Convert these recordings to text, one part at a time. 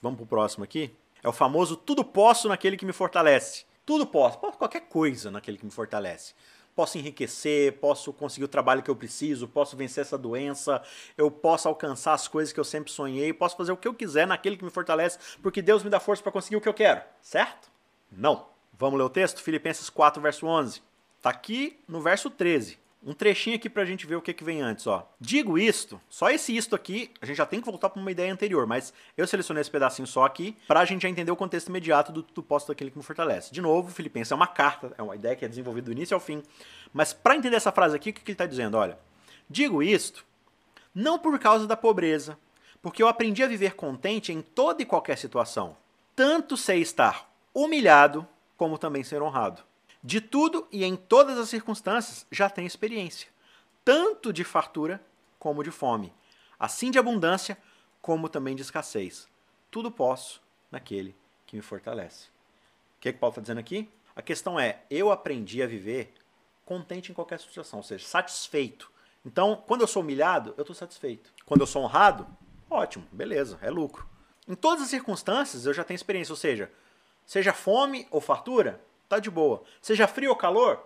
Vamos pro próximo aqui. É o famoso tudo posso naquele que me fortalece. Tudo posso, posso qualquer coisa naquele que me fortalece. Posso enriquecer, posso conseguir o trabalho que eu preciso, posso vencer essa doença, eu posso alcançar as coisas que eu sempre sonhei, posso fazer o que eu quiser naquele que me fortalece, porque Deus me dá força para conseguir o que eu quero. Certo? Não. Vamos ler o texto? Filipenses 4, verso 11. Tá aqui no verso 13. Um trechinho aqui pra gente ver o que, que vem antes, ó. Digo isto, só esse isto aqui, a gente já tem que voltar para uma ideia anterior, mas eu selecionei esse pedacinho só aqui pra gente já entender o contexto imediato do, do posto daquele que me fortalece. De novo, Filipenses é uma carta, é uma ideia que é desenvolvida do início ao fim. Mas para entender essa frase aqui, o que, que ele tá dizendo? Olha, digo isto não por causa da pobreza, porque eu aprendi a viver contente em toda e qualquer situação. Tanto sei estar humilhado, como também ser honrado. De tudo e em todas as circunstâncias já tenho experiência, tanto de fartura como de fome, assim de abundância como também de escassez. Tudo posso naquele que me fortalece. O que, é que Paulo está dizendo aqui? A questão é: eu aprendi a viver contente em qualquer situação, ou seja, satisfeito. Então, quando eu sou humilhado, eu estou satisfeito. Quando eu sou honrado, ótimo, beleza, é lucro. Em todas as circunstâncias, eu já tenho experiência, ou seja, seja fome ou fartura, tá de boa. Seja frio ou calor,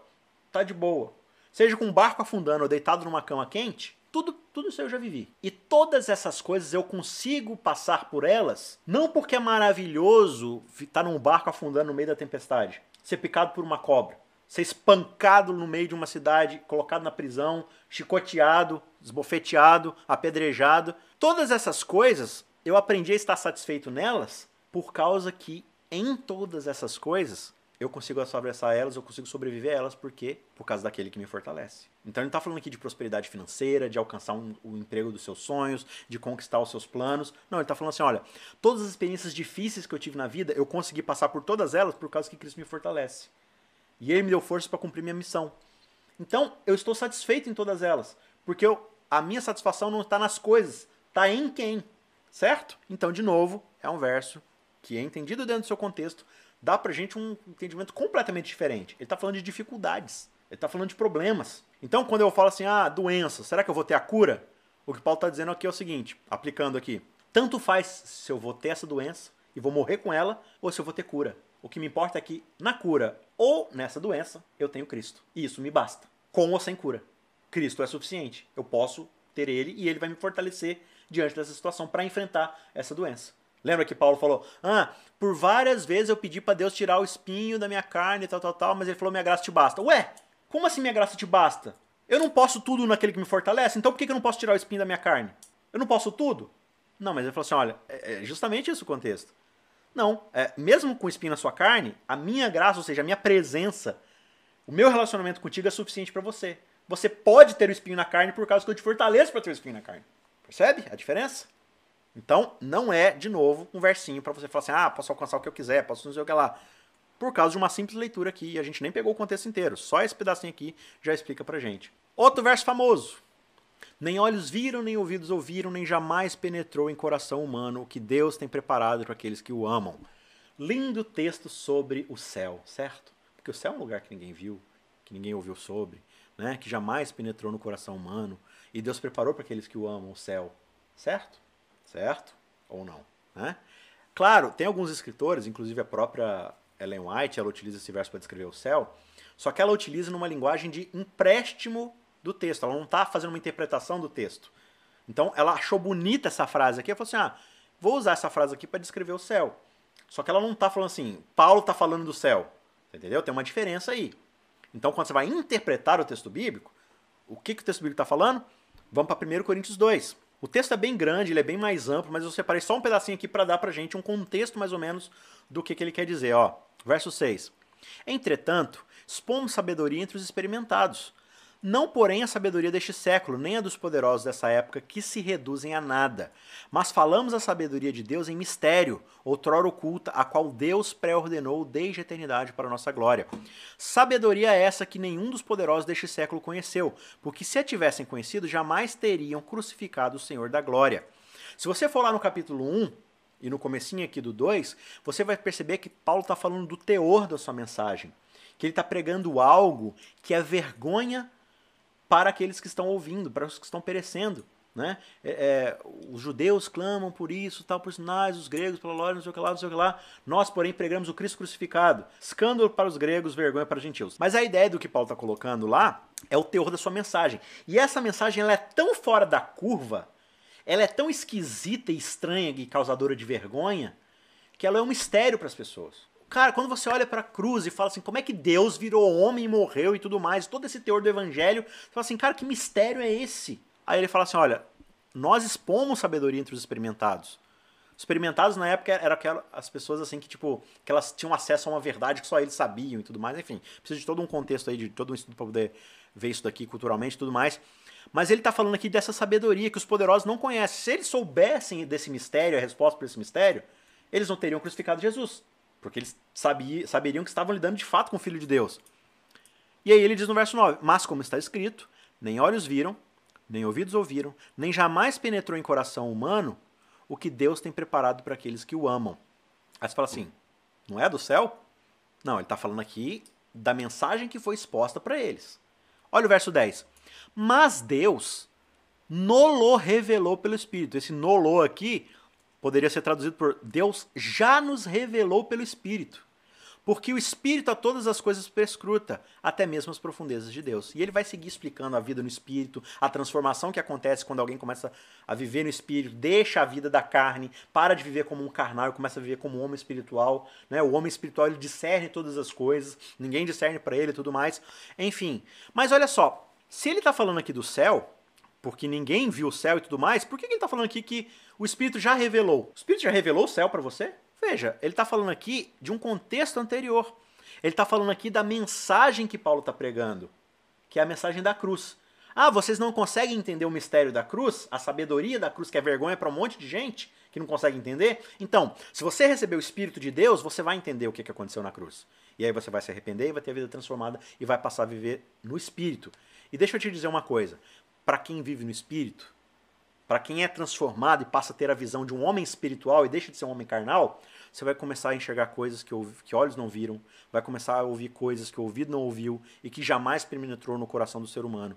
tá de boa. Seja com um barco afundando ou deitado numa cama quente, tudo, tudo isso eu já vivi. E todas essas coisas eu consigo passar por elas, não porque é maravilhoso estar num barco afundando no meio da tempestade, ser picado por uma cobra, ser espancado no meio de uma cidade, colocado na prisão, chicoteado, esbofeteado, apedrejado. Todas essas coisas eu aprendi a estar satisfeito nelas por causa que em todas essas coisas eu consigo atravessar elas, eu consigo sobreviver a elas, porque por causa daquele que me fortalece. Então ele não está falando aqui de prosperidade financeira, de alcançar um, o emprego dos seus sonhos, de conquistar os seus planos. Não, ele está falando assim: olha, todas as experiências difíceis que eu tive na vida, eu consegui passar por todas elas por causa que Cristo me fortalece. E ele me deu força para cumprir minha missão. Então eu estou satisfeito em todas elas, porque eu, a minha satisfação não está nas coisas, está em quem, certo? Então, de novo, é um verso que é entendido dentro do seu contexto, dá pra gente um entendimento completamente diferente. Ele está falando de dificuldades, ele está falando de problemas. Então, quando eu falo assim, ah, doença, será que eu vou ter a cura? O que Paulo está dizendo aqui é o seguinte, aplicando aqui, tanto faz se eu vou ter essa doença e vou morrer com ela, ou se eu vou ter cura. O que me importa é que na cura ou nessa doença eu tenho Cristo. E isso me basta, com ou sem cura. Cristo é suficiente. Eu posso ter ele e ele vai me fortalecer diante dessa situação para enfrentar essa doença. Lembra que Paulo falou: Ah, por várias vezes eu pedi para Deus tirar o espinho da minha carne tal, tal, tal, mas ele falou: Minha graça te basta. Ué, como assim minha graça te basta? Eu não posso tudo naquele que me fortalece, então por que eu não posso tirar o espinho da minha carne? Eu não posso tudo? Não, mas ele falou assim: olha, é, é justamente esse o contexto. Não, é, mesmo com o espinho na sua carne, a minha graça, ou seja, a minha presença, o meu relacionamento contigo é suficiente para você. Você pode ter o espinho na carne por causa que eu te fortaleço para ter o espinho na carne. Percebe a diferença? Então, não é, de novo, um versinho para você falar assim, ah, posso alcançar o que eu quiser, posso não o que lá. Por causa de uma simples leitura aqui, a gente nem pegou o contexto inteiro. Só esse pedacinho aqui já explica pra gente. Outro verso famoso. Nem olhos viram, nem ouvidos ouviram, nem jamais penetrou em coração humano o que Deus tem preparado para aqueles que o amam. Lindo texto sobre o céu, certo? Porque o céu é um lugar que ninguém viu, que ninguém ouviu sobre, né? que jamais penetrou no coração humano. E Deus preparou para aqueles que o amam o céu, certo? Certo? Ou não, né? Claro, tem alguns escritores, inclusive a própria Ellen White, ela utiliza esse verso para descrever o céu, só que ela utiliza numa linguagem de empréstimo do texto, ela não está fazendo uma interpretação do texto. Então ela achou bonita essa frase aqui, ela falou assim, ah, vou usar essa frase aqui para descrever o céu. Só que ela não está falando assim, Paulo está falando do céu, entendeu? Tem uma diferença aí. Então quando você vai interpretar o texto bíblico, o que, que o texto bíblico está falando? Vamos para 1 Coríntios 2. O texto é bem grande, ele é bem mais amplo, mas eu separei só um pedacinho aqui para dar pra gente um contexto mais ou menos do que, que ele quer dizer. Ó, verso 6. Entretanto, expomos sabedoria entre os experimentados, não, porém, a sabedoria deste século, nem a dos poderosos dessa época, que se reduzem a nada. Mas falamos a sabedoria de Deus em mistério, outrora oculta, a qual Deus pré-ordenou desde a eternidade para a nossa glória. Sabedoria essa que nenhum dos poderosos deste século conheceu, porque se a tivessem conhecido, jamais teriam crucificado o Senhor da glória. Se você for lá no capítulo 1, e no comecinho aqui do 2, você vai perceber que Paulo está falando do teor da sua mensagem. Que ele está pregando algo que é vergonha para aqueles que estão ouvindo, para os que estão perecendo. Né? É, é, os judeus clamam por isso, tal, por sinais, os gregos pela glória, não sei o que lá, não sei o que lá. Nós, porém, pregamos o Cristo crucificado. Escândalo para os gregos, vergonha para os gentios. Mas a ideia do que Paulo está colocando lá é o teor da sua mensagem. E essa mensagem ela é tão fora da curva, ela é tão esquisita e estranha e causadora de vergonha, que ela é um mistério para as pessoas. Cara, quando você olha para a cruz e fala assim, como é que Deus virou homem e morreu e tudo mais, todo esse teor do evangelho, você fala assim, cara, que mistério é esse? Aí ele fala assim: olha, nós expomos sabedoria entre os experimentados. Os experimentados na época eram aquelas as pessoas assim que tipo que elas tinham acesso a uma verdade que só eles sabiam e tudo mais. Enfim, precisa de todo um contexto aí, de todo um estudo para poder ver isso daqui culturalmente e tudo mais. Mas ele está falando aqui dessa sabedoria que os poderosos não conhecem. Se eles soubessem desse mistério, a resposta para esse mistério, eles não teriam crucificado Jesus. Porque eles sabiam, saberiam que estavam lidando de fato com o Filho de Deus. E aí ele diz no verso 9: Mas como está escrito, nem olhos viram, nem ouvidos ouviram, nem jamais penetrou em coração humano o que Deus tem preparado para aqueles que o amam. Aí você fala assim: não é do céu? Não, ele está falando aqui da mensagem que foi exposta para eles. Olha o verso 10. Mas Deus nolo revelou pelo Espírito. Esse nolo aqui poderia ser traduzido por Deus já nos revelou pelo Espírito. Porque o Espírito a todas as coisas prescruta, até mesmo as profundezas de Deus. E ele vai seguir explicando a vida no Espírito, a transformação que acontece quando alguém começa a viver no Espírito, deixa a vida da carne, para de viver como um carnal e começa a viver como um homem espiritual. Né? O homem espiritual ele discerne todas as coisas, ninguém discerne para ele e tudo mais. Enfim. Mas olha só, se ele está falando aqui do céu, porque ninguém viu o céu e tudo mais, por que ele está falando aqui que o Espírito já revelou? O Espírito já revelou o céu para você? Veja, ele está falando aqui de um contexto anterior. Ele está falando aqui da mensagem que Paulo está pregando, que é a mensagem da cruz. Ah, vocês não conseguem entender o mistério da cruz, a sabedoria da cruz, que é vergonha para um monte de gente que não consegue entender? Então, se você receber o Espírito de Deus, você vai entender o que aconteceu na cruz. E aí você vai se arrepender e vai ter a vida transformada e vai passar a viver no Espírito. E deixa eu te dizer uma coisa: para quem vive no Espírito, para quem é transformado e passa a ter a visão de um homem espiritual e deixa de ser um homem carnal, você vai começar a enxergar coisas que, que olhos não viram, vai começar a ouvir coisas que o ouvido não ouviu e que jamais penetrou no coração do ser humano.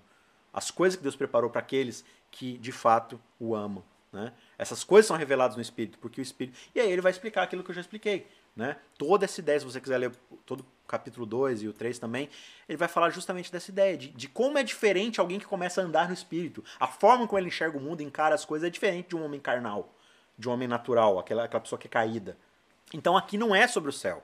As coisas que Deus preparou para aqueles que de fato o amam. Né? Essas coisas são reveladas no Espírito, porque o Espírito. E aí ele vai explicar aquilo que eu já expliquei. Né? Toda essa ideia, se você quiser ler todo capítulo 2 e o 3 também, ele vai falar justamente dessa ideia, de, de como é diferente alguém que começa a andar no Espírito. A forma como ele enxerga o mundo, encara as coisas, é diferente de um homem carnal, de um homem natural, aquela, aquela pessoa que é caída. Então aqui não é sobre o céu.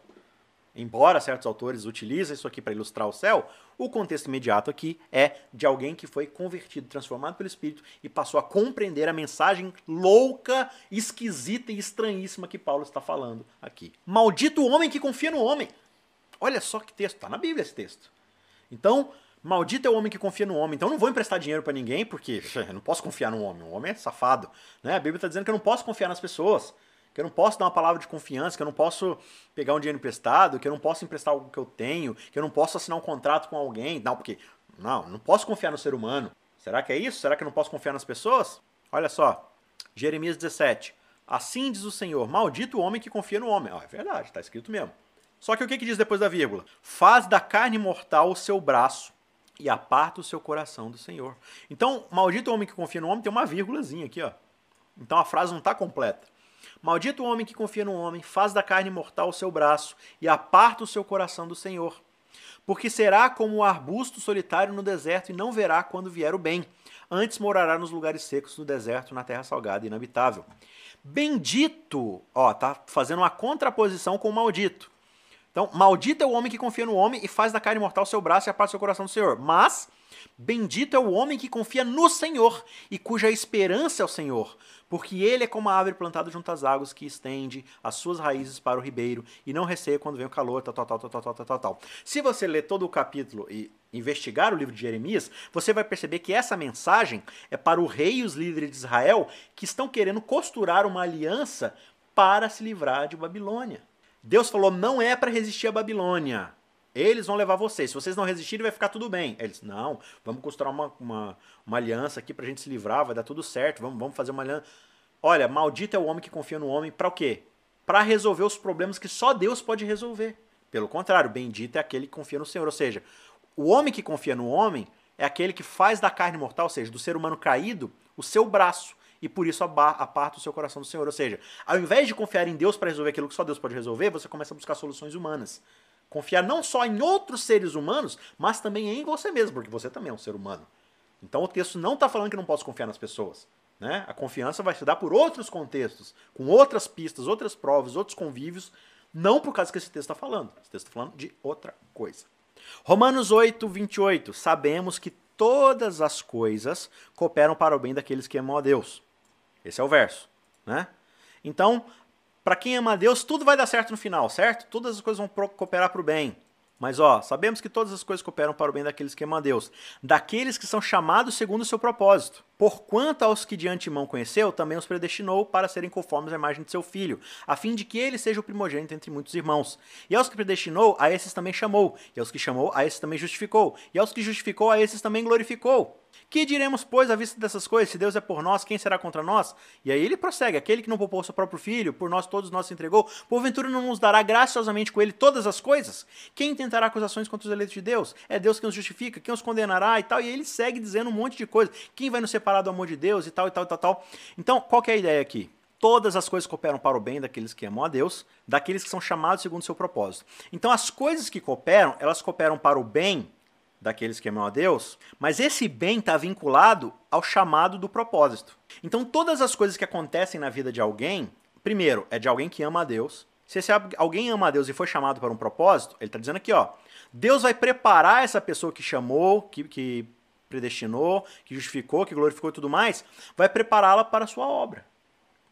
Embora certos autores utilizem isso aqui para ilustrar o céu, o contexto imediato aqui é de alguém que foi convertido, transformado pelo Espírito e passou a compreender a mensagem louca, esquisita e estranhíssima que Paulo está falando aqui. Maldito o homem que confia no homem. Olha só que texto, está na Bíblia esse texto. Então, maldito é o homem que confia no homem. Então, eu não vou emprestar dinheiro para ninguém porque eu não posso confiar no homem. O homem é safado. Né? A Bíblia está dizendo que eu não posso confiar nas pessoas que eu não posso dar uma palavra de confiança, que eu não posso pegar um dinheiro emprestado, que eu não posso emprestar algo que eu tenho, que eu não posso assinar um contrato com alguém. Não, porque não, não posso confiar no ser humano. Será que é isso? Será que eu não posso confiar nas pessoas? Olha só, Jeremias 17. Assim diz o Senhor: Maldito o homem que confia no homem. Ah, é verdade, está escrito mesmo. Só que o que, que diz depois da vírgula? Faz da carne mortal o seu braço e aparta o seu coração do Senhor. Então, maldito homem que confia no homem tem uma vírgulazinha aqui, ó. Então a frase não está completa. Maldito o homem que confia no homem, faz da carne mortal o seu braço e aparta o seu coração do Senhor. Porque será como o arbusto solitário no deserto e não verá quando vier o bem. Antes morará nos lugares secos do deserto, na terra salgada e inabitável. Bendito, ó, tá fazendo uma contraposição com o maldito. Então, maldito é o homem que confia no homem e faz da carne mortal seu braço e aparta o seu coração do Senhor. Mas, bendito é o homem que confia no Senhor e cuja esperança é o Senhor porque ele é como a árvore plantada junto às águas que estende as suas raízes para o ribeiro e não receia quando vem o calor, tal, tal, tal, tal, tal, tal, tal, tal. Se você ler todo o capítulo e investigar o livro de Jeremias, você vai perceber que essa mensagem é para o rei e os líderes de Israel que estão querendo costurar uma aliança para se livrar de Babilônia. Deus falou: não é para resistir a Babilônia. Eles vão levar vocês. Se vocês não resistirem, vai ficar tudo bem. Eles, não, vamos costurar uma, uma, uma aliança aqui pra gente se livrar, vai dar tudo certo, vamos, vamos fazer uma aliança. Olha, maldito é o homem que confia no homem, para o quê? Para resolver os problemas que só Deus pode resolver. Pelo contrário, bendito é aquele que confia no Senhor. Ou seja, o homem que confia no homem é aquele que faz da carne mortal, ou seja, do ser humano caído, o seu braço. E por isso aparta o seu coração do Senhor. Ou seja, ao invés de confiar em Deus para resolver aquilo que só Deus pode resolver, você começa a buscar soluções humanas. Confiar não só em outros seres humanos, mas também em você mesmo, porque você também é um ser humano. Então o texto não está falando que não posso confiar nas pessoas. Né? A confiança vai se dar por outros contextos, com outras pistas, outras provas, outros convívios, não por causa que esse texto está falando. Esse texto está falando de outra coisa. Romanos 8, 28. Sabemos que todas as coisas cooperam para o bem daqueles que amam a Deus. Esse é o verso. Né? Então, para quem ama Deus, tudo vai dar certo no final, certo? Todas as coisas vão cooperar para o bem. Mas ó, sabemos que todas as coisas cooperam para o bem daqueles que amam a Deus, daqueles que são chamados segundo o seu propósito. Porquanto aos que de antemão conheceu, também os predestinou para serem conformes à imagem de seu filho, a fim de que ele seja o primogênito entre muitos irmãos. E aos que predestinou, a esses também chamou, e aos que chamou, a esses também justificou, e aos que justificou, a esses também glorificou. Que diremos, pois, à vista dessas coisas? Se Deus é por nós, quem será contra nós? E aí ele prossegue: aquele que não poupou seu próprio filho, por nós todos nós se entregou, porventura não nos dará graciosamente com ele todas as coisas? Quem tentará acusações contra os eleitos de Deus? É Deus quem os justifica, quem os condenará e tal. E ele segue dizendo um monte de coisa. Quem vai nos separar do amor de Deus e tal, e tal, e tal, tal. Então, qual que é a ideia aqui? Todas as coisas cooperam para o bem daqueles que amam a Deus, daqueles que são chamados segundo o seu propósito. Então, as coisas que cooperam, elas cooperam para o bem daqueles que amam a Deus, mas esse bem está vinculado ao chamado do propósito. Então, todas as coisas que acontecem na vida de alguém, primeiro, é de alguém que ama a Deus. Se esse alguém ama a Deus e foi chamado para um propósito, ele está dizendo aqui, ó, Deus vai preparar essa pessoa que chamou, que, que predestinou, que justificou, que glorificou e tudo mais, vai prepará-la para a sua obra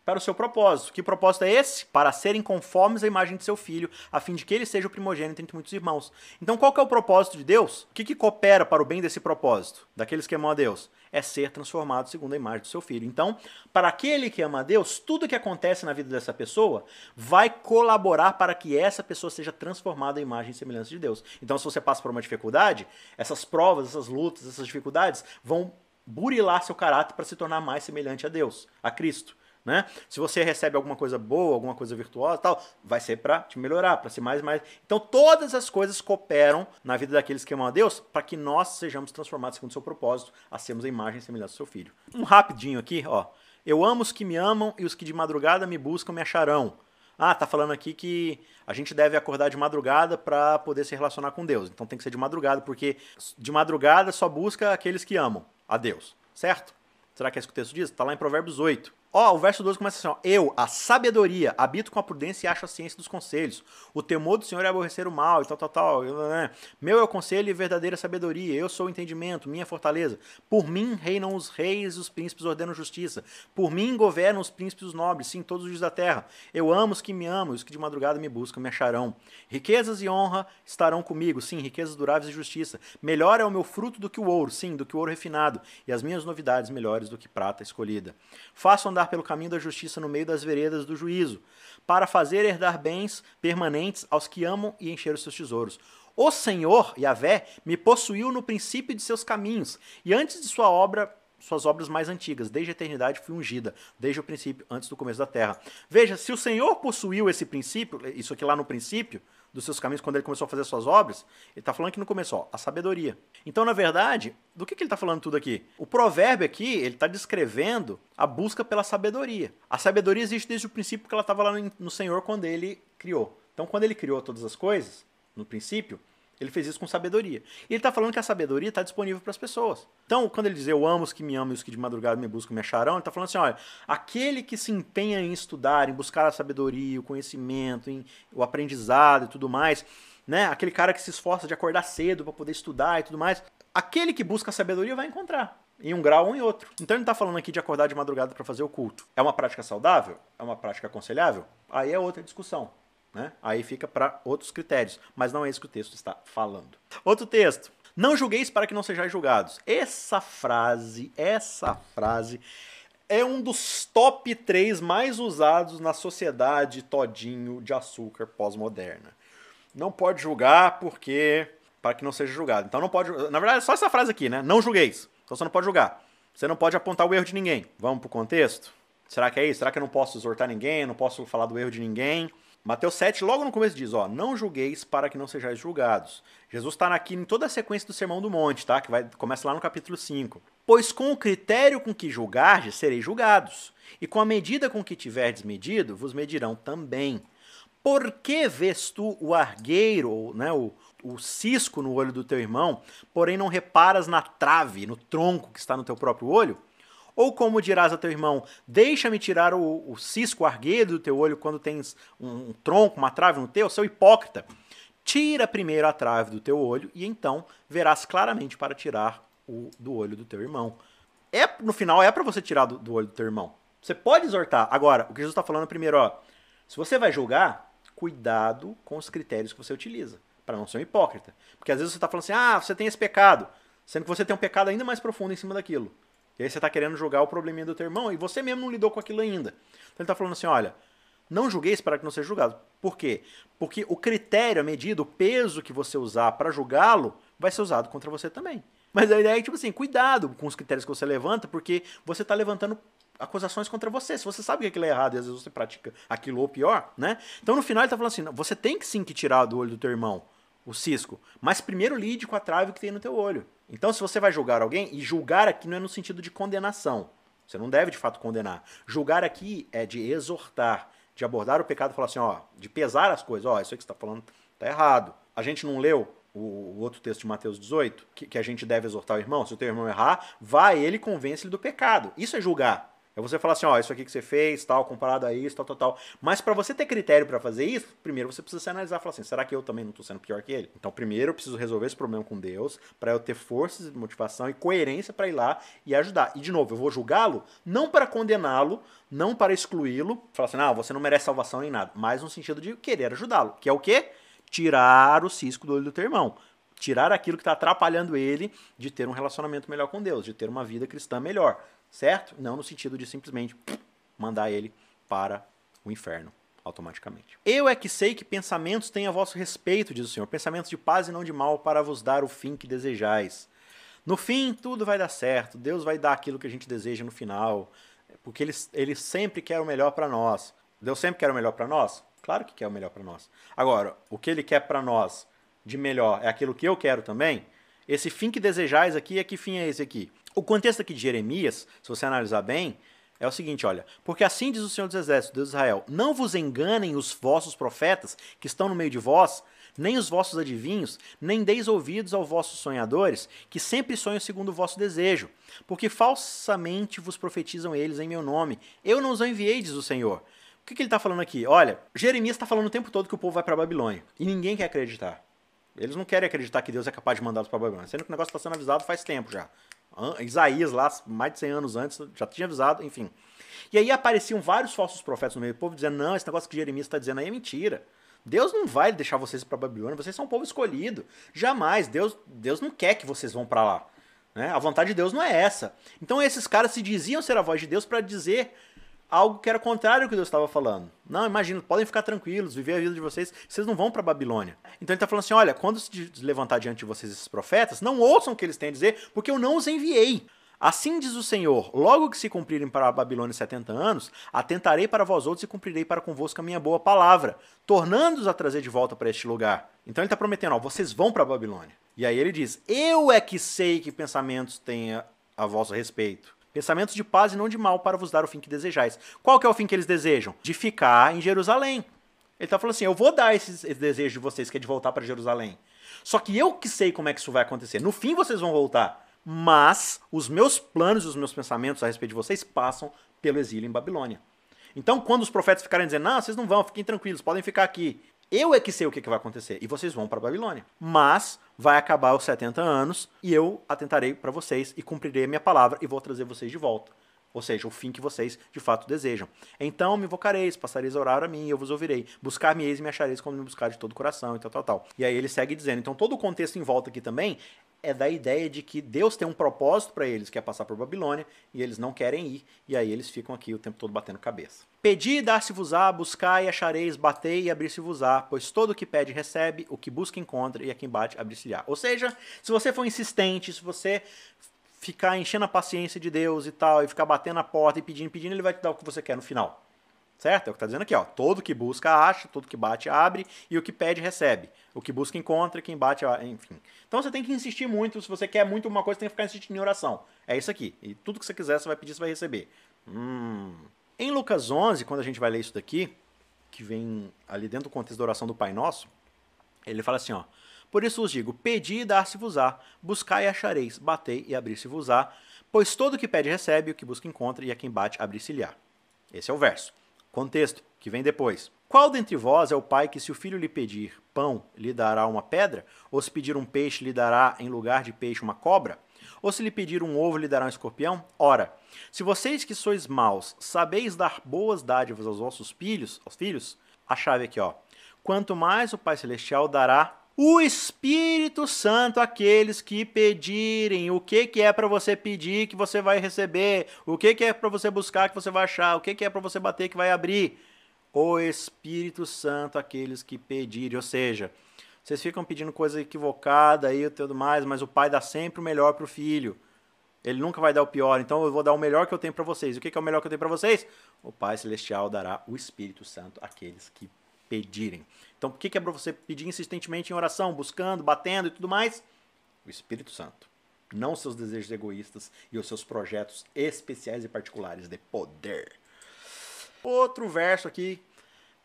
para o seu propósito. Que propósito é esse? Para serem conformes à imagem de seu filho, a fim de que ele seja o primogênito entre muitos irmãos. Então, qual que é o propósito de Deus? O que, que coopera para o bem desse propósito? Daqueles que amam a Deus? É ser transformado segundo a imagem do seu filho. Então, para aquele que ama a Deus, tudo que acontece na vida dessa pessoa vai colaborar para que essa pessoa seja transformada à imagem e semelhança de Deus. Então, se você passa por uma dificuldade, essas provas, essas lutas, essas dificuldades vão burilar seu caráter para se tornar mais semelhante a Deus, a Cristo. Né? Se você recebe alguma coisa boa, alguma coisa virtuosa, tal, vai ser para te melhorar, para ser mais mais. Então todas as coisas cooperam na vida daqueles que amam a Deus para que nós sejamos transformados segundo o seu propósito, a sermos a imagem e semelhança do seu filho. Um rapidinho aqui, ó. Eu amo os que me amam e os que de madrugada me buscam me acharão. Ah, tá falando aqui que a gente deve acordar de madrugada para poder se relacionar com Deus. Então tem que ser de madrugada, porque de madrugada só busca aqueles que amam a Deus, certo? Será que é isso que o texto diz? Está lá em Provérbios 8. Ó, o verso 12 começa assim: ó, Eu, a sabedoria, habito com a prudência e acho a ciência dos conselhos. O temor do Senhor é aborrecer o mal e tal, tal, tal. Meu é o conselho e verdadeira sabedoria. Eu sou o entendimento, minha fortaleza. Por mim reinam os reis, os príncipes ordenam justiça. Por mim governam os príncipes os nobres, sim, todos os dias da terra. Eu amo os que me amam, os que de madrugada me buscam, me acharão. Riquezas e honra estarão comigo, sim, riquezas duráveis e justiça. Melhor é o meu fruto do que o ouro, sim, do que o ouro refinado. E as minhas novidades melhores do que prata escolhida. Faço andar andar pelo caminho da justiça no meio das veredas do juízo, para fazer herdar bens permanentes aos que amam e encher os seus tesouros. O Senhor, Yahvé, me possuiu no princípio de seus caminhos, e antes de sua obra suas obras mais antigas. Desde a eternidade fui ungida, desde o princípio, antes do começo da terra. Veja, se o Senhor possuiu esse princípio, isso aqui lá no princípio, dos seus caminhos, quando ele começou a fazer suas obras, ele está falando que no começo, ó, a sabedoria. Então, na verdade, do que, que ele está falando tudo aqui? O provérbio aqui, ele está descrevendo a busca pela sabedoria. A sabedoria existe desde o princípio que ela estava lá no Senhor quando ele criou. Então, quando ele criou todas as coisas, no princípio, ele fez isso com sabedoria. E ele está falando que a sabedoria está disponível para as pessoas. Então, quando ele diz eu amo os que me amam e os que de madrugada me buscam me acharão, ele está falando assim: olha, aquele que se empenha em estudar, em buscar a sabedoria, o conhecimento, em, o aprendizado e tudo mais, né? aquele cara que se esforça de acordar cedo para poder estudar e tudo mais, aquele que busca a sabedoria vai encontrar. Em um grau ou em outro. Então ele está falando aqui de acordar de madrugada para fazer o culto. É uma prática saudável? É uma prática aconselhável? Aí é outra discussão. Né? Aí fica para outros critérios, mas não é isso que o texto está falando. Outro texto. Não julgueis para que não sejais julgados. Essa frase, essa frase é um dos top 3 mais usados na sociedade todinho de açúcar pós-moderna. Não pode julgar porque para que não seja julgado. Então não pode, na verdade, é só essa frase aqui, né? Não julgueis. Então você não pode julgar. Você não pode apontar o erro de ninguém. Vamos pro contexto? Será que é isso? Será que eu não posso exortar ninguém? Não posso falar do erro de ninguém? Mateus 7, logo no começo diz, ó, não julgueis para que não sejais julgados. Jesus está aqui em toda a sequência do Sermão do Monte, tá? Que vai começa lá no capítulo 5. Pois com o critério com que julgardes, sereis julgados, e com a medida com que tiverdes medido, vos medirão também. Por que vês tu o argueiro, né, o, o cisco no olho do teu irmão, porém não reparas na trave, no tronco que está no teu próprio olho? Ou como dirás a teu irmão, deixa-me tirar o, o cisco argueiro do teu olho quando tens um, um tronco, uma trave no teu, seu hipócrita. Tira primeiro a trave do teu olho e então verás claramente para tirar o do olho do teu irmão. É, no final, é para você tirar do, do, olho do teu irmão. Você pode exortar. Agora, o que Jesus está falando primeiro, ó, se você vai julgar, cuidado com os critérios que você utiliza, para não ser um hipócrita. Porque às vezes você está falando assim, ah, você tem esse pecado, sendo que você tem um pecado ainda mais profundo em cima daquilo. Aí você está querendo julgar o probleminha do teu irmão e você mesmo não lidou com aquilo ainda. Então ele está falando assim, olha, não julgueis para que não seja julgado. Por quê? Porque o critério, a medida, o peso que você usar para julgá-lo vai ser usado contra você também. Mas a ideia é, tipo assim, cuidado com os critérios que você levanta, porque você está levantando acusações contra você. Se você sabe que aquilo é errado e às vezes você pratica aquilo ou pior, né? Então no final ele está falando assim, você tem que sim que tirar do olho do teu irmão o cisco, mas primeiro lide com a trave que tem no teu olho. Então se você vai julgar alguém, e julgar aqui não é no sentido de condenação. Você não deve de fato condenar. Julgar aqui é de exortar, de abordar o pecado e falar assim, ó, de pesar as coisas, ó, isso aí que você está falando tá errado. A gente não leu o, outro texto de Mateus 18, que, que, a gente deve exortar o irmão, se o teu irmão errar, vai ele e convence ele do pecado. Isso é julgar. É você falar assim, ó, isso aqui que você fez, tal, comparado a isso, tal, tal, tal. Mas para você ter critério para fazer isso, primeiro você precisa se analisar e falar assim, será que eu também não estou sendo pior que ele? Então, primeiro eu preciso resolver esse problema com Deus, para eu ter forças, motivação e coerência para ir lá e ajudar. E de novo, eu vou julgá-lo não para condená-lo, não para excluí-lo, falar assim, não, você não merece salvação nem nada, mas no sentido de querer ajudá-lo, que é o quê? tirar o cisco do olho do teu irmão. Tirar aquilo que está atrapalhando ele de ter um relacionamento melhor com Deus, de ter uma vida cristã melhor, certo? Não no sentido de simplesmente mandar ele para o inferno automaticamente. Eu é que sei que pensamentos têm a vosso respeito, diz o Senhor, pensamentos de paz e não de mal, para vos dar o fim que desejais. No fim, tudo vai dar certo, Deus vai dar aquilo que a gente deseja no final, porque Ele, ele sempre quer o melhor para nós. Deus sempre quer o melhor para nós? Claro que quer o melhor para nós. Agora, o que ele quer para nós de melhor é aquilo que eu quero também? Esse fim que desejais aqui, é que fim é esse aqui? O contexto aqui de Jeremias, se você analisar bem, é o seguinte, olha, porque assim diz o Senhor dos Exércitos, Deus de Israel, não vos enganem os vossos profetas que estão no meio de vós, nem os vossos adivinhos, nem deis ouvidos aos vossos sonhadores, que sempre sonham segundo o vosso desejo, porque falsamente vos profetizam eles em meu nome. Eu não os enviei, diz o Senhor. O que, que ele está falando aqui? Olha, Jeremias está falando o tempo todo que o povo vai para a Babilônia. E ninguém quer acreditar. Eles não querem acreditar que Deus é capaz de mandá-los para a Babilônia. Sendo que o negócio está sendo avisado faz tempo já. Isaías, lá, mais de 100 anos antes, já tinha avisado, enfim. E aí apareciam vários falsos profetas no meio do povo dizendo: não, esse negócio que Jeremias está dizendo aí é mentira. Deus não vai deixar vocês para Babilônia, vocês são um povo escolhido. Jamais. Deus, Deus não quer que vocês vão para lá. Né? A vontade de Deus não é essa. Então esses caras se diziam ser a voz de Deus para dizer algo que era contrário ao que Deus estava falando. Não, imagina, podem ficar tranquilos, viver a vida de vocês, vocês não vão para Babilônia. Então ele está falando assim: olha, quando se levantar diante de vocês esses profetas, não ouçam o que eles têm a dizer, porque eu não os enviei. Assim diz o Senhor: logo que se cumprirem para a Babilônia 70 anos, atentarei para vós outros e cumprirei para convosco a minha boa palavra, tornando-os a trazer de volta para este lugar. Então ele está prometendo: ó, vocês vão para a Babilônia. E aí ele diz: Eu é que sei que pensamentos tenha a vosso respeito Pensamentos de paz e não de mal para vos dar o fim que desejais. Qual que é o fim que eles desejam? De ficar em Jerusalém. Ele está falando assim: eu vou dar esse, esse desejo de vocês, que é de voltar para Jerusalém. Só que eu que sei como é que isso vai acontecer. No fim vocês vão voltar. Mas os meus planos e os meus pensamentos a respeito de vocês passam pelo exílio em Babilônia. Então, quando os profetas ficarem dizendo, não, vocês não vão, fiquem tranquilos, podem ficar aqui. Eu é que sei o que, vai acontecer. E vocês vão para Babilônia. Mas vai acabar os 70 anos e eu atentarei para vocês e cumprirei a minha palavra e vou trazer vocês de volta. Ou seja, o fim que vocês de fato desejam. Então me invocareis, passareis a orar a mim e eu vos ouvirei. Buscar-me-eis e me achareis quando me buscar de todo o coração e tal, tal, tal. E aí ele segue dizendo. Então todo o contexto em volta aqui também é da ideia de que Deus tem um propósito para eles, que é passar por Babilônia, e eles não querem ir, e aí eles ficam aqui o tempo todo batendo cabeça. Pedi e dar-se-vos-á, buscai e achareis, batei e abrir-se-vos-á, pois todo o que pede recebe, o que busca encontra, e a quem bate abrir-se-lhe-á. Ou seja, se você for insistente, se você ficar enchendo a paciência de Deus e tal, e ficar batendo a porta e pedindo, pedindo, ele vai te dar o que você quer no final. Certo? É o que está dizendo aqui, ó. Todo que busca, acha, todo que bate, abre, e o que pede, recebe. O que busca, encontra, quem bate, enfim. Então você tem que insistir muito. Se você quer muito uma coisa, tem que ficar insistindo em oração. É isso aqui. E tudo que você quiser, você vai pedir, você vai receber. Hum. Em Lucas 11, quando a gente vai ler isso daqui, que vem ali dentro do contexto da oração do Pai Nosso, ele fala assim, ó. Por isso vos digo, pedi e dar-se-vos-á, buscai e achareis, batei e abrir-se-vos-á, pois todo que pede recebe, o que busca encontra, e a quem bate abrir-se-lhe-á. Esse é o verso. Contexto, que vem depois. Qual dentre vós é o pai que, se o filho lhe pedir pão, lhe dará uma pedra? Ou se pedir um peixe, lhe dará em lugar de peixe uma cobra? Ou se lhe pedir um ovo, lhe dará um escorpião? Ora, se vocês que sois maus sabeis dar boas dádivas aos vossos filhos, aos filhos, a chave aqui, ó. Quanto mais o Pai Celestial dará o Espírito Santo àqueles que pedirem. O que, que é para você pedir que você vai receber? O que, que é para você buscar que você vai achar? O que, que é para você bater que vai abrir? O Espírito Santo àqueles que pedirem. Ou seja, vocês ficam pedindo coisa equivocada e tudo mais, mas o pai dá sempre o melhor para o filho. Ele nunca vai dar o pior, então eu vou dar o melhor que eu tenho para vocês. O que, que é o melhor que eu tenho para vocês? O Pai Celestial dará o Espírito Santo àqueles que pedirem. Então, o que, que é você pedir insistentemente em oração, buscando, batendo e tudo mais? O Espírito Santo. Não seus desejos egoístas e os seus projetos especiais e particulares de poder. Outro verso aqui,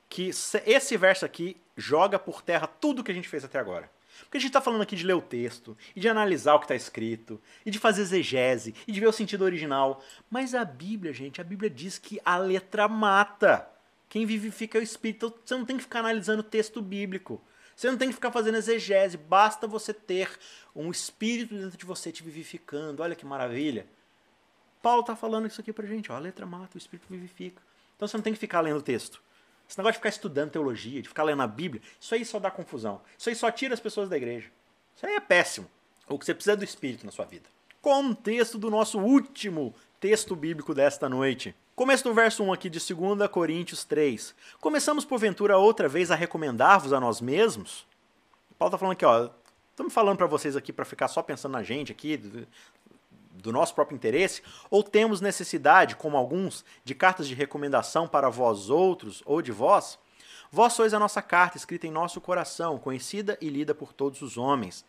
que esse verso aqui joga por terra tudo que a gente fez até agora. Porque a gente está falando aqui de ler o texto, e de analisar o que está escrito, e de fazer exegese, e de ver o sentido original. Mas a Bíblia, gente, a Bíblia diz que a letra mata. Quem vivifica é o Espírito. Então você não tem que ficar analisando o texto bíblico. Você não tem que ficar fazendo exegese. Basta você ter um Espírito dentro de você te vivificando. Olha que maravilha. Paulo está falando isso aqui pra gente. Ó, a letra mata, o Espírito vivifica. Então você não tem que ficar lendo o texto. Esse negócio de ficar estudando teologia, de ficar lendo a Bíblia, isso aí só dá confusão. Isso aí só tira as pessoas da igreja. Isso aí é péssimo. O que você precisa é do Espírito na sua vida. Contexto do nosso último texto bíblico desta noite. Começo do verso 1 aqui de 2 Coríntios 3. Começamos, porventura, outra vez a recomendar-vos a nós mesmos? Paulo está falando aqui, ó. Estamos falando para vocês aqui para ficar só pensando na gente aqui, do, do nosso próprio interesse, ou temos necessidade, como alguns, de cartas de recomendação para vós outros ou de vós? Vós sois a nossa carta, escrita em nosso coração, conhecida e lida por todos os homens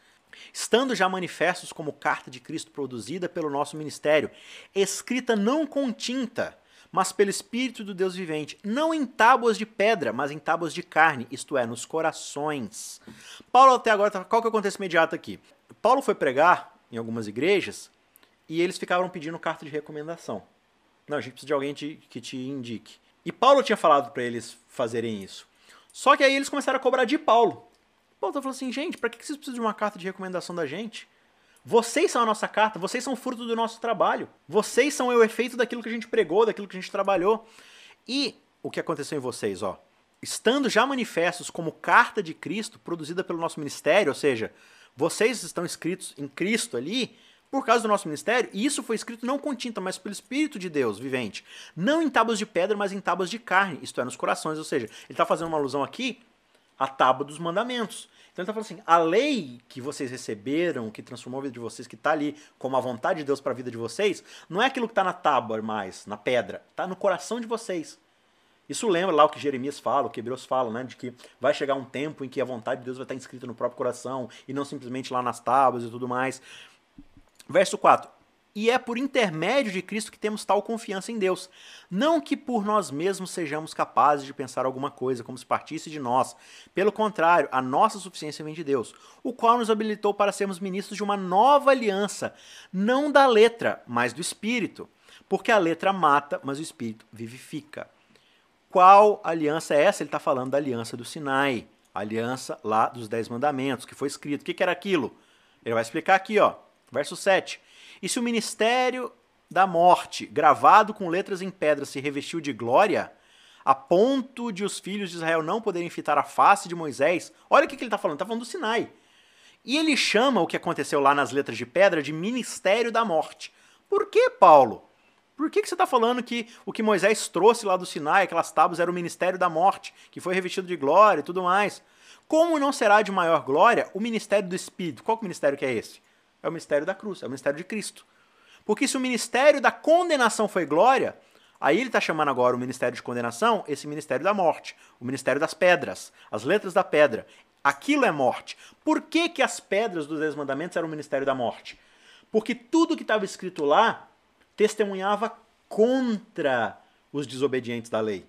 estando já manifestos como carta de Cristo produzida pelo nosso ministério, escrita não com tinta, mas pelo Espírito do Deus vivente, não em tábuas de pedra, mas em tábuas de carne, isto é, nos corações. Paulo até agora, tá, qual que é o contexto imediato aqui? Paulo foi pregar em algumas igrejas e eles ficavam pedindo carta de recomendação. Não, a gente precisa de alguém te, que te indique. E Paulo tinha falado para eles fazerem isso. Só que aí eles começaram a cobrar de Paulo. Paulo falando assim, gente, para que vocês precisam de uma carta de recomendação da gente? Vocês são a nossa carta, vocês são fruto do nosso trabalho. Vocês são o efeito daquilo que a gente pregou, daquilo que a gente trabalhou. E o que aconteceu em vocês, ó? Estando já manifestos como carta de Cristo, produzida pelo nosso ministério, ou seja, vocês estão escritos em Cristo ali, por causa do nosso ministério, e isso foi escrito não com tinta, mas pelo Espírito de Deus vivente. Não em tábuas de pedra, mas em tábuas de carne, isto é, nos corações. Ou seja, ele está fazendo uma alusão aqui à tábua dos mandamentos. Então ele está falando assim: a lei que vocês receberam, que transformou a vida de vocês, que está ali como a vontade de Deus para a vida de vocês, não é aquilo que está na tábua mais, na pedra, está no coração de vocês. Isso lembra lá o que Jeremias fala, o que Hebreus fala, né? De que vai chegar um tempo em que a vontade de Deus vai estar inscrita no próprio coração e não simplesmente lá nas tábuas e tudo mais. Verso 4 e é por intermédio de Cristo que temos tal confiança em Deus. Não que por nós mesmos sejamos capazes de pensar alguma coisa como se partisse de nós. Pelo contrário, a nossa suficiência vem de Deus, o qual nos habilitou para sermos ministros de uma nova aliança, não da letra, mas do Espírito. Porque a letra mata, mas o Espírito vivifica. Qual aliança é essa? Ele está falando da aliança do Sinai, a aliança lá dos Dez Mandamentos, que foi escrito. O que, que era aquilo? Ele vai explicar aqui, ó, verso 7. E se o ministério da morte, gravado com letras em pedra, se revestiu de glória, a ponto de os filhos de Israel não poderem fitar a face de Moisés, olha o que, ele está falando, está falando do Sinai. E ele chama o que aconteceu lá nas letras de pedra de ministério da morte. Por que, Paulo? Por que, que você está falando que o que Moisés trouxe lá do Sinai, aquelas tábuas, era o ministério da morte, que foi revestido de glória e tudo mais? Como não será de maior glória o ministério do Espírito? Qual ministério que é esse? É o ministério da cruz, é o ministério de Cristo. Porque se o ministério da condenação foi glória, Aí ele está chamando agora o ministério de condenação, esse ministério da morte, o ministério das pedras, as letras da pedra. Aquilo é morte. Por que, que as pedras dos Dez Mandamentos eram o ministério da morte? Porque tudo que estava escrito lá testemunhava contra os desobedientes da lei.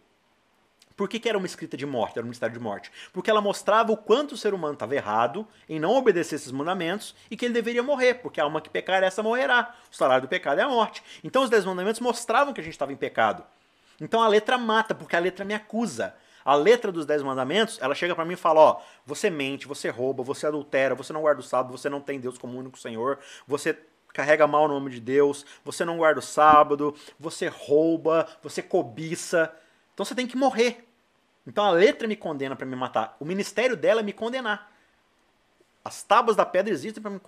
Por que, que, era uma escrita de morte, era um ministério de morte? Porque ela mostrava o quanto o ser humano estava errado em não obedecer esses mandamentos e que ele deveria morrer, porque a alma que pecar, essa morrerá. O salário do pecado é a morte. Então os dez mandamentos mostravam que a gente estava em pecado. Então a letra mata, porque a letra me acusa. A letra dos dez mandamentos, ela chega para mim e fala, ó, você mente, você rouba, você adultera, você não guarda o sábado, você não tem Deus como único Senhor, você carrega mal o nome de Deus, você não guarda o sábado, você rouba, você cobiça. Então você tem que morrer. Então a letra me condena para me matar. O ministério dela é me condenar. As tábuas da pedra existem para me,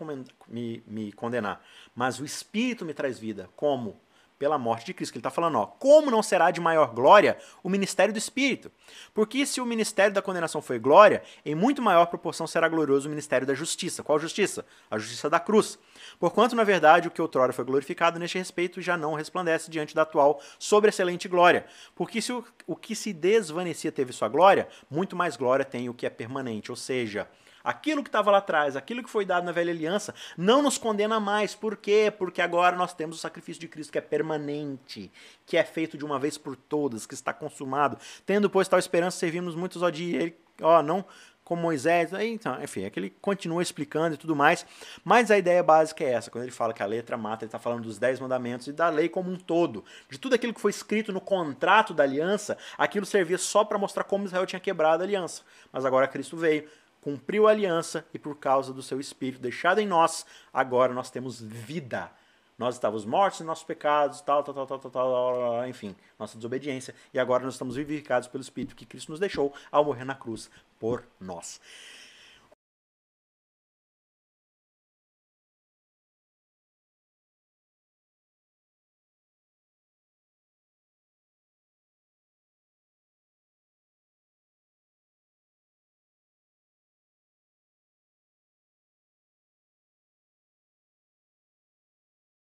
me, me, condenar. Mas o Espírito me traz vida. Como? Pela morte de Cristo. Que ele está falando, ó, como não será de maior glória o ministério do Espírito? Porque se o ministério da condenação foi glória, em muito maior proporção será glorioso o ministério da justiça. Qual justiça? A justiça da cruz. Porquanto, na verdade, o que outrora foi glorificado neste respeito já não resplandece diante da atual sobreexcelente glória. Porque se o, o que se desvanecia teve sua glória, muito mais glória tem o que é permanente. Ou seja, aquilo que estava lá atrás, aquilo que foi dado na velha aliança, não nos condena mais. Por quê? Porque agora nós temos o sacrifício de Cristo que é permanente, que é feito de uma vez por todas, que está consumado. Tendo, pois, tal esperança, servimos muitos ó dia. Ele, ó, não como Moisés. Então, enfim, é que ele continua explicando e tudo mais. Mas a ideia básica é essa. Quando ele fala que a letra mata, ele está falando dos dez mandamentos e da lei como um todo. De tudo aquilo que foi escrito no contrato da aliança, aquilo servia só para mostrar como Israel tinha quebrado a aliança. Mas agora Cristo veio, cumpriu a aliança e por causa do seu Espírito deixado em nós, agora nós temos vida nós estávamos mortos em nossos pecados, tal, tal, tal, tal, tal, tal, enfim, nossa desobediência. E agora nós estamos vivificados pelo Espírito que Cristo nos deixou ao morrer na cruz por nós.